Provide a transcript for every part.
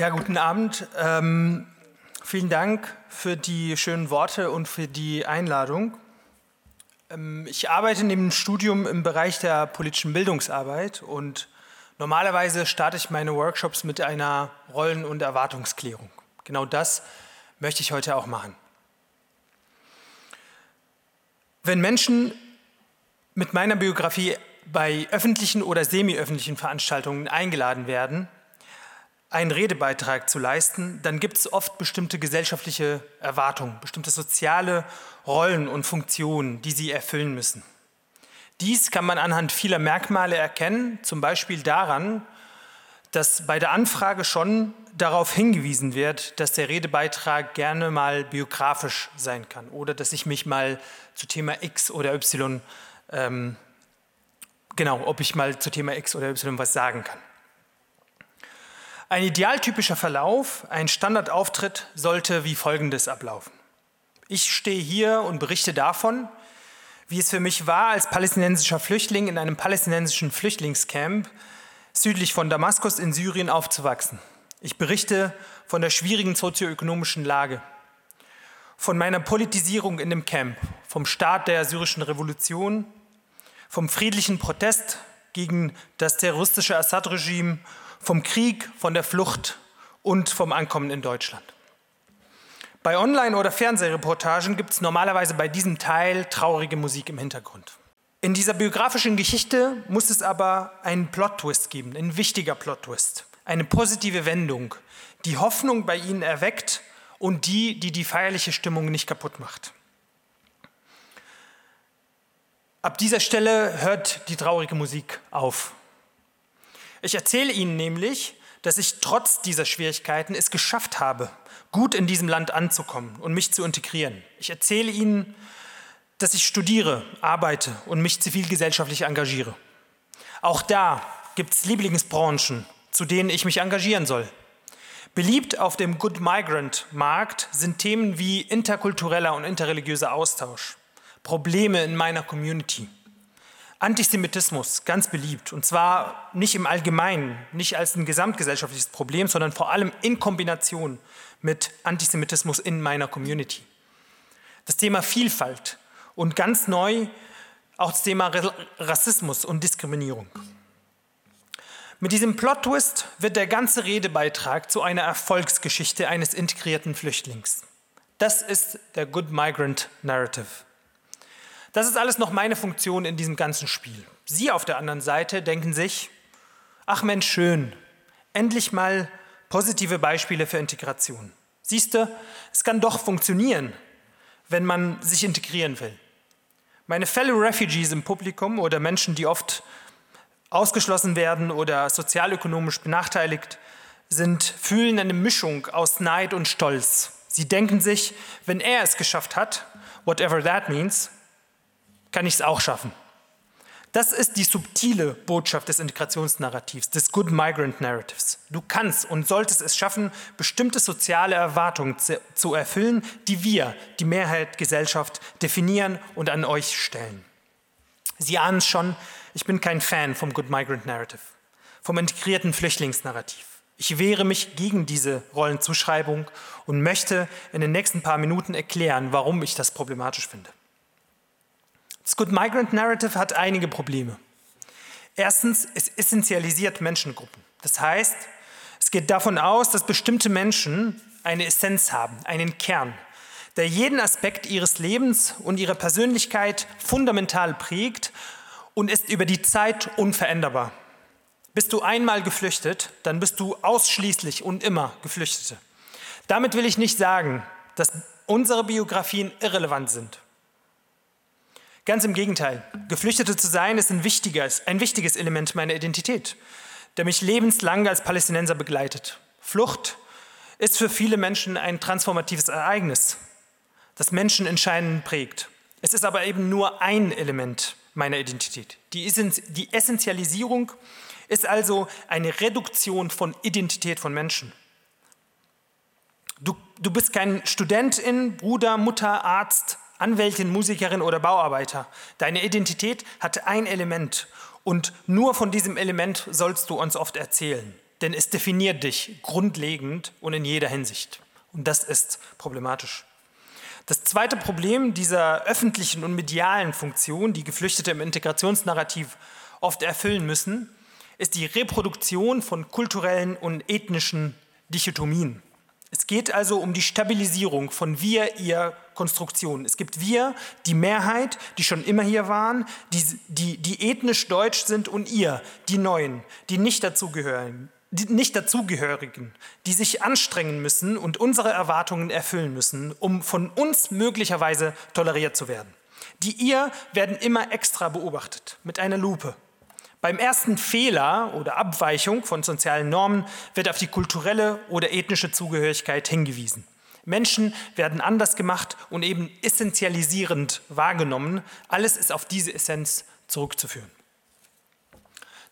Ja, guten Abend. Ähm, vielen Dank für die schönen Worte und für die Einladung. Ähm, ich arbeite neben dem Studium im Bereich der politischen Bildungsarbeit und normalerweise starte ich meine Workshops mit einer Rollen- und Erwartungsklärung. Genau das möchte ich heute auch machen. Wenn Menschen mit meiner Biografie bei öffentlichen oder semi-öffentlichen Veranstaltungen eingeladen werden, einen Redebeitrag zu leisten, dann gibt es oft bestimmte gesellschaftliche Erwartungen, bestimmte soziale Rollen und Funktionen, die sie erfüllen müssen. Dies kann man anhand vieler Merkmale erkennen, zum Beispiel daran, dass bei der Anfrage schon darauf hingewiesen wird, dass der Redebeitrag gerne mal biografisch sein kann oder dass ich mich mal zu Thema X oder Y, ähm, genau, ob ich mal zu Thema X oder Y was sagen kann. Ein idealtypischer Verlauf, ein Standardauftritt sollte wie folgendes ablaufen. Ich stehe hier und berichte davon, wie es für mich war, als palästinensischer Flüchtling in einem palästinensischen Flüchtlingscamp südlich von Damaskus in Syrien aufzuwachsen. Ich berichte von der schwierigen sozioökonomischen Lage, von meiner Politisierung in dem Camp, vom Start der syrischen Revolution, vom friedlichen Protest gegen das terroristische Assad-Regime vom Krieg, von der Flucht und vom Ankommen in Deutschland. Bei Online- oder Fernsehreportagen gibt es normalerweise bei diesem Teil traurige Musik im Hintergrund. In dieser biografischen Geschichte muss es aber einen Plot-Twist geben, ein wichtiger Plot-Twist, eine positive Wendung, die Hoffnung bei Ihnen erweckt und die, die die feierliche Stimmung nicht kaputt macht. Ab dieser Stelle hört die traurige Musik auf. Ich erzähle Ihnen nämlich, dass ich trotz dieser Schwierigkeiten es geschafft habe, gut in diesem Land anzukommen und mich zu integrieren. Ich erzähle Ihnen, dass ich studiere, arbeite und mich zivilgesellschaftlich engagiere. Auch da gibt es Lieblingsbranchen, zu denen ich mich engagieren soll. Beliebt auf dem Good Migrant Markt sind Themen wie interkultureller und interreligiöser Austausch, Probleme in meiner Community, Antisemitismus, ganz beliebt, und zwar nicht im Allgemeinen, nicht als ein gesamtgesellschaftliches Problem, sondern vor allem in Kombination mit Antisemitismus in meiner Community. Das Thema Vielfalt und ganz neu auch das Thema Rassismus und Diskriminierung. Mit diesem Plot-Twist wird der ganze Redebeitrag zu einer Erfolgsgeschichte eines integrierten Flüchtlings. Das ist der Good Migrant Narrative. Das ist alles noch meine Funktion in diesem ganzen Spiel. Sie auf der anderen Seite denken sich, ach Mensch, schön, endlich mal positive Beispiele für Integration. Siehst du, es kann doch funktionieren, wenn man sich integrieren will. Meine Fellow Refugees im Publikum oder Menschen, die oft ausgeschlossen werden oder sozialökonomisch benachteiligt sind, fühlen eine Mischung aus Neid und Stolz. Sie denken sich, wenn er es geschafft hat, whatever that means, kann ich es auch schaffen. Das ist die subtile Botschaft des Integrationsnarrativs, des Good Migrant Narratives. Du kannst und solltest es schaffen, bestimmte soziale Erwartungen zu erfüllen, die wir, die Mehrheit Gesellschaft, definieren und an euch stellen. Sie ahnen es schon, ich bin kein Fan vom Good Migrant Narrative, vom integrierten Flüchtlingsnarrativ. Ich wehre mich gegen diese Rollenzuschreibung und möchte in den nächsten paar Minuten erklären, warum ich das problematisch finde. Das Good Migrant Narrative hat einige Probleme. Erstens, es essentialisiert Menschengruppen. Das heißt, es geht davon aus, dass bestimmte Menschen eine Essenz haben, einen Kern, der jeden Aspekt ihres Lebens und ihrer Persönlichkeit fundamental prägt und ist über die Zeit unveränderbar. Bist du einmal geflüchtet, dann bist du ausschließlich und immer Geflüchtete. Damit will ich nicht sagen, dass unsere Biografien irrelevant sind. Ganz im Gegenteil. Geflüchtete zu sein ist ein wichtiges, ein wichtiges Element meiner Identität, der mich lebenslang als Palästinenser begleitet. Flucht ist für viele Menschen ein transformatives Ereignis, das Menschen entscheidend prägt. Es ist aber eben nur ein Element meiner Identität. Die, die Essentialisierung ist also eine Reduktion von Identität von Menschen. Du, du bist kein Studentin, Bruder, Mutter, Arzt, Anwältin, Musikerin oder Bauarbeiter. Deine Identität hat ein Element und nur von diesem Element sollst du uns oft erzählen. denn es definiert dich grundlegend und in jeder Hinsicht. Und das ist problematisch. Das zweite Problem dieser öffentlichen und medialen Funktion, die Geflüchtete im Integrationsnarrativ oft erfüllen müssen, ist die Reproduktion von kulturellen und ethnischen Dichotomien. Es geht also um die Stabilisierung von wir, ihr Konstruktionen. Es gibt wir, die Mehrheit, die schon immer hier waren, die, die, die ethnisch deutsch sind und ihr, die Neuen, die nicht dazugehören, die nicht dazugehörigen, die sich anstrengen müssen und unsere Erwartungen erfüllen müssen, um von uns möglicherweise toleriert zu werden. Die ihr werden immer extra beobachtet mit einer Lupe. Beim ersten Fehler oder Abweichung von sozialen Normen wird auf die kulturelle oder ethnische Zugehörigkeit hingewiesen. Menschen werden anders gemacht und eben essentialisierend wahrgenommen. Alles ist auf diese Essenz zurückzuführen.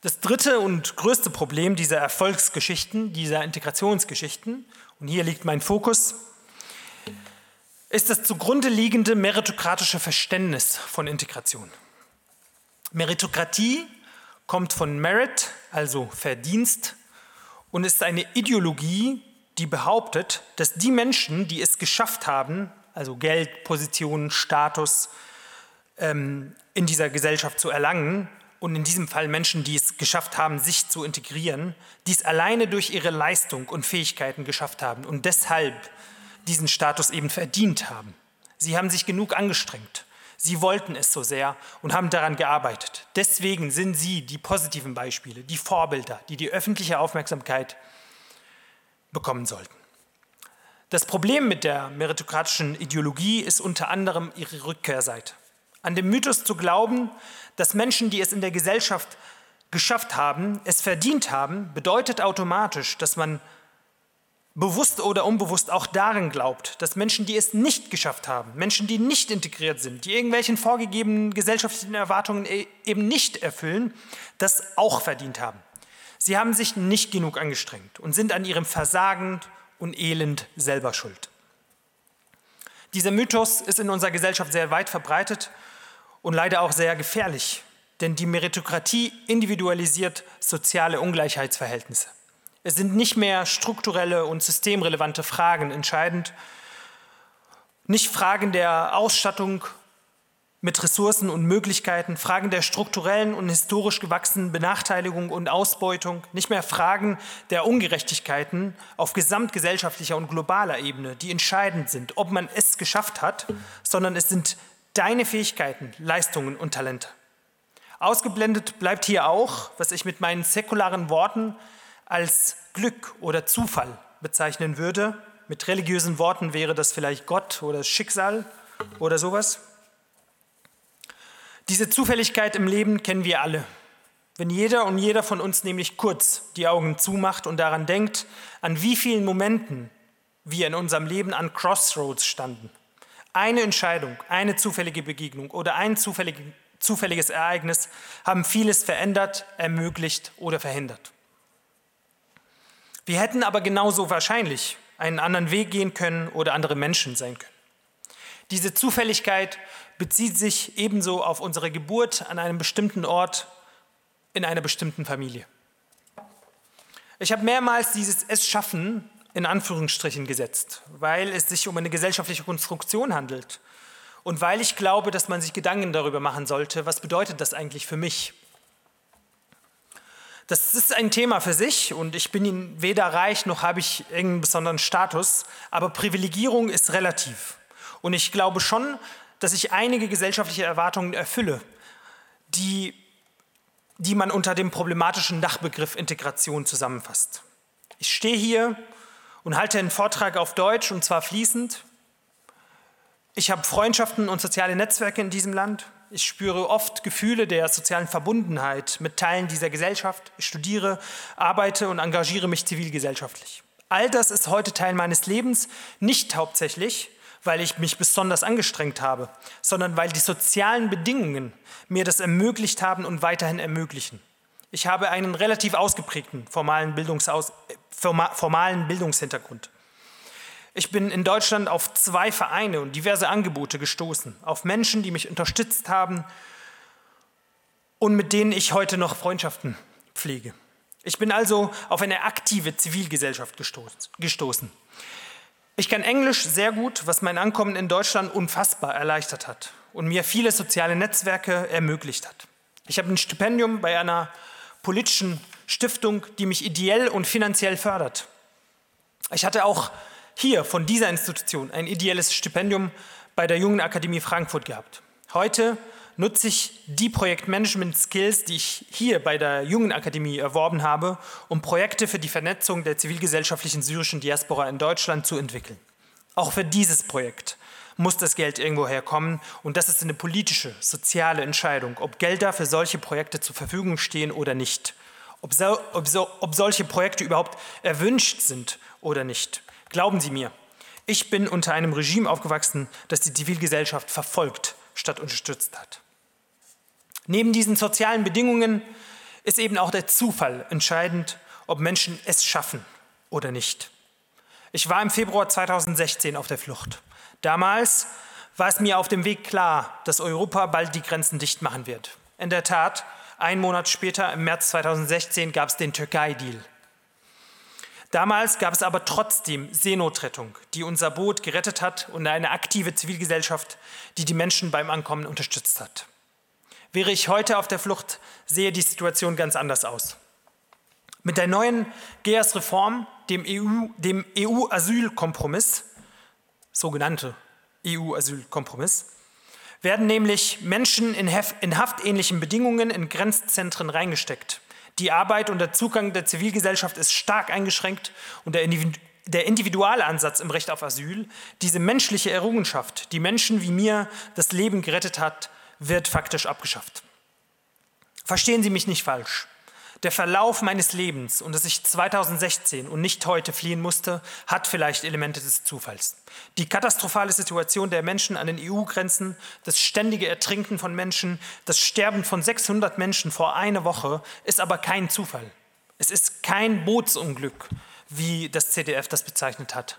Das dritte und größte Problem dieser Erfolgsgeschichten, dieser Integrationsgeschichten, und hier liegt mein Fokus, ist das zugrunde liegende meritokratische Verständnis von Integration. Meritokratie kommt von Merit, also Verdienst, und ist eine Ideologie, die behauptet, dass die Menschen, die es geschafft haben, also Geld, Position, Status ähm, in dieser Gesellschaft zu erlangen, und in diesem Fall Menschen, die es geschafft haben, sich zu integrieren, dies alleine durch ihre Leistung und Fähigkeiten geschafft haben und deshalb diesen Status eben verdient haben. Sie haben sich genug angestrengt. Sie wollten es so sehr und haben daran gearbeitet. Deswegen sind Sie die positiven Beispiele, die Vorbilder, die die öffentliche Aufmerksamkeit bekommen sollten. Das Problem mit der meritokratischen Ideologie ist unter anderem ihre Rückkehrseite. An dem Mythos zu glauben, dass Menschen, die es in der Gesellschaft geschafft haben, es verdient haben, bedeutet automatisch, dass man bewusst oder unbewusst auch darin glaubt, dass Menschen, die es nicht geschafft haben, Menschen, die nicht integriert sind, die irgendwelchen vorgegebenen gesellschaftlichen Erwartungen e-, eben nicht erfüllen, das auch verdient haben. Sie haben sich nicht genug angestrengt und sind an ihrem Versagen und Elend selber schuld. Dieser Mythos ist in unserer Gesellschaft sehr weit verbreitet und leider auch sehr gefährlich, denn die Meritokratie individualisiert soziale Ungleichheitsverhältnisse. Es sind nicht mehr strukturelle und systemrelevante Fragen entscheidend, nicht Fragen der Ausstattung mit Ressourcen und Möglichkeiten, Fragen der strukturellen und historisch gewachsenen Benachteiligung und Ausbeutung, nicht mehr Fragen der Ungerechtigkeiten auf gesamtgesellschaftlicher und globaler Ebene, die entscheidend sind, ob man es geschafft hat, sondern es sind deine Fähigkeiten, Leistungen und Talente. Ausgeblendet bleibt hier auch, was ich mit meinen säkularen Worten als Glück oder Zufall bezeichnen würde. Mit religiösen Worten wäre das vielleicht Gott oder Schicksal oder sowas. Diese Zufälligkeit im Leben kennen wir alle. Wenn jeder und jeder von uns nämlich kurz die Augen zumacht und daran denkt, an wie vielen Momenten wir in unserem Leben an Crossroads standen. Eine Entscheidung, eine zufällige Begegnung oder ein zufälliges Ereignis haben vieles verändert, ermöglicht oder verhindert. Wir hätten aber genauso wahrscheinlich einen anderen Weg gehen können oder andere Menschen sein können. Diese Zufälligkeit bezieht sich ebenso auf unsere Geburt an einem bestimmten Ort in einer bestimmten Familie. Ich habe mehrmals dieses Es schaffen in Anführungsstrichen gesetzt, weil es sich um eine gesellschaftliche Konstruktion handelt und weil ich glaube, dass man sich Gedanken darüber machen sollte, was bedeutet das eigentlich für mich das ist ein Thema für sich und ich bin weder reich noch habe ich irgendeinen besonderen Status, aber Privilegierung ist relativ. Und ich glaube schon, dass ich einige gesellschaftliche Erwartungen erfülle, die, die man unter dem problematischen Dachbegriff Integration zusammenfasst. Ich stehe hier und halte einen Vortrag auf Deutsch und zwar fließend. Ich habe Freundschaften und soziale Netzwerke in diesem Land. Ich spüre oft Gefühle der sozialen Verbundenheit mit Teilen dieser Gesellschaft. Ich studiere, arbeite und engagiere mich zivilgesellschaftlich. All das ist heute Teil meines Lebens, nicht hauptsächlich, weil ich mich besonders angestrengt habe, sondern weil die sozialen Bedingungen mir das ermöglicht haben und weiterhin ermöglichen. Ich habe einen relativ ausgeprägten formalen, Bildungsaus formalen Bildungshintergrund. Ich bin in Deutschland auf zwei Vereine und diverse Angebote gestoßen, auf Menschen, die mich unterstützt haben und mit denen ich heute noch Freundschaften pflege. Ich bin also auf eine aktive Zivilgesellschaft gestoßen. Ich kann Englisch sehr gut, was mein Ankommen in Deutschland unfassbar erleichtert hat und mir viele soziale Netzwerke ermöglicht hat. Ich habe ein Stipendium bei einer politischen Stiftung, die mich ideell und finanziell fördert. Ich hatte auch hier von dieser Institution ein ideelles Stipendium bei der Jungen Akademie Frankfurt gehabt. Heute nutze ich die Projektmanagement-Skills, die ich hier bei der Jungen Akademie erworben habe, um Projekte für die Vernetzung der zivilgesellschaftlichen syrischen Diaspora in Deutschland zu entwickeln. Auch für dieses Projekt muss das Geld irgendwo herkommen und das ist eine politische, soziale Entscheidung, ob Gelder für solche Projekte zur Verfügung stehen oder nicht, ob, so, ob, so, ob solche Projekte überhaupt erwünscht sind oder nicht. Glauben Sie mir, ich bin unter einem Regime aufgewachsen, das die Zivilgesellschaft verfolgt statt unterstützt hat. Neben diesen sozialen Bedingungen ist eben auch der Zufall entscheidend, ob Menschen es schaffen oder nicht. Ich war im Februar 2016 auf der Flucht. Damals war es mir auf dem Weg klar, dass Europa bald die Grenzen dicht machen wird. In der Tat, einen Monat später, im März 2016, gab es den Türkei-Deal. Damals gab es aber trotzdem Seenotrettung, die unser Boot gerettet hat und eine aktive Zivilgesellschaft, die die Menschen beim Ankommen unterstützt hat. Wäre ich heute auf der Flucht, sehe die Situation ganz anders aus. Mit der neuen GEAS-Reform, dem EU-Asylkompromiss, EU sogenannte EU-Asylkompromiss, werden nämlich Menschen in, in haftähnlichen Bedingungen in Grenzzentren reingesteckt. Die Arbeit und der Zugang der Zivilgesellschaft ist stark eingeschränkt und der, der Individualansatz im Recht auf Asyl, diese menschliche Errungenschaft, die Menschen wie mir das Leben gerettet hat, wird faktisch abgeschafft. Verstehen Sie mich nicht falsch. Der Verlauf meines Lebens und dass ich 2016 und nicht heute fliehen musste, hat vielleicht Elemente des Zufalls. Die katastrophale Situation der Menschen an den EU-Grenzen, das ständige Ertrinken von Menschen, das Sterben von 600 Menschen vor einer Woche ist aber kein Zufall. Es ist kein Bootsunglück, wie das CDF das bezeichnet hat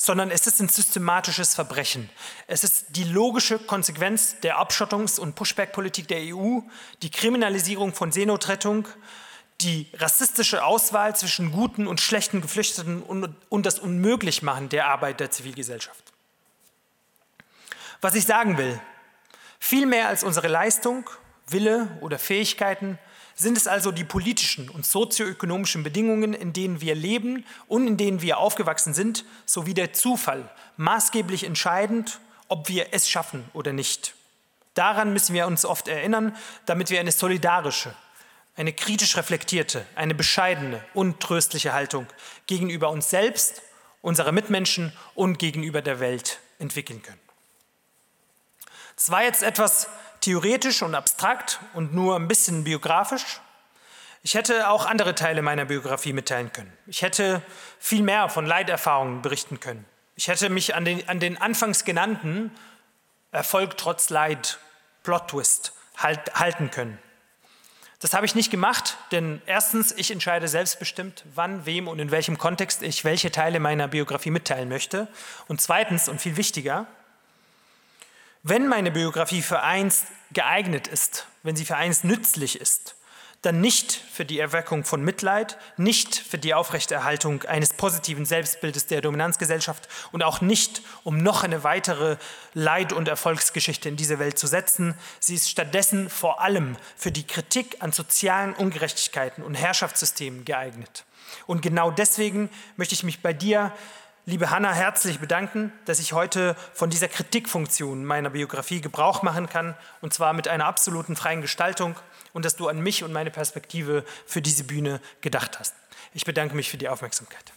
sondern es ist ein systematisches Verbrechen. Es ist die logische Konsequenz der Abschottungs- und Pushback-Politik der EU, die Kriminalisierung von Seenotrettung, die rassistische Auswahl zwischen guten und schlechten Geflüchteten und, und das Unmöglichmachen der Arbeit der Zivilgesellschaft. Was ich sagen will, viel mehr als unsere Leistung, Wille oder Fähigkeiten sind es also die politischen und sozioökonomischen Bedingungen, in denen wir leben und in denen wir aufgewachsen sind, sowie der Zufall maßgeblich entscheidend, ob wir es schaffen oder nicht. Daran müssen wir uns oft erinnern, damit wir eine solidarische, eine kritisch reflektierte, eine bescheidene und tröstliche Haltung gegenüber uns selbst, unserer Mitmenschen und gegenüber der Welt entwickeln können. Es war jetzt etwas theoretisch und abstrakt und nur ein bisschen biografisch. Ich hätte auch andere Teile meiner Biografie mitteilen können. Ich hätte viel mehr von Leiterfahrungen berichten können. Ich hätte mich an den, an den anfangs genannten Erfolg trotz Leid, Plot-Twist halt, halten können. Das habe ich nicht gemacht, denn erstens, ich entscheide selbstbestimmt, wann, wem und in welchem Kontext ich welche Teile meiner Biografie mitteilen möchte. Und zweitens und viel wichtiger, wenn meine Biografie für eins geeignet ist, wenn sie für eins nützlich ist, dann nicht für die Erweckung von Mitleid, nicht für die Aufrechterhaltung eines positiven Selbstbildes der Dominanzgesellschaft und auch nicht, um noch eine weitere Leid- und Erfolgsgeschichte in diese Welt zu setzen. Sie ist stattdessen vor allem für die Kritik an sozialen Ungerechtigkeiten und Herrschaftssystemen geeignet. Und genau deswegen möchte ich mich bei dir liebe Hanna, herzlich bedanken, dass ich heute von dieser Kritikfunktion meiner Biografie Gebrauch machen kann, und zwar mit einer absoluten freien Gestaltung und dass du an mich und meine Perspektive für diese Bühne gedacht hast. Ich bedanke mich für die Aufmerksamkeit.